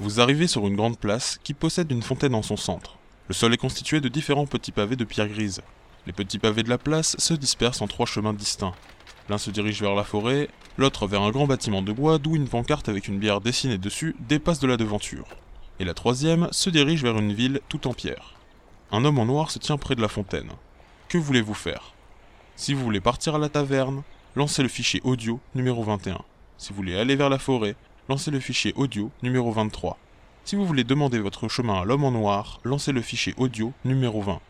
Vous arrivez sur une grande place qui possède une fontaine en son centre. Le sol est constitué de différents petits pavés de pierre grise. Les petits pavés de la place se dispersent en trois chemins distincts. L'un se dirige vers la forêt, l'autre vers un grand bâtiment de bois d'où une pancarte avec une bière dessinée dessus dépasse de la devanture. Et la troisième se dirige vers une ville tout en pierre. Un homme en noir se tient près de la fontaine. Que voulez-vous faire? Si vous voulez partir à la taverne, lancez le fichier audio numéro 21. Si vous voulez aller vers la forêt, lancez le fichier audio numéro 23. Si vous voulez demander votre chemin à l'homme en noir, lancez le fichier audio numéro 20.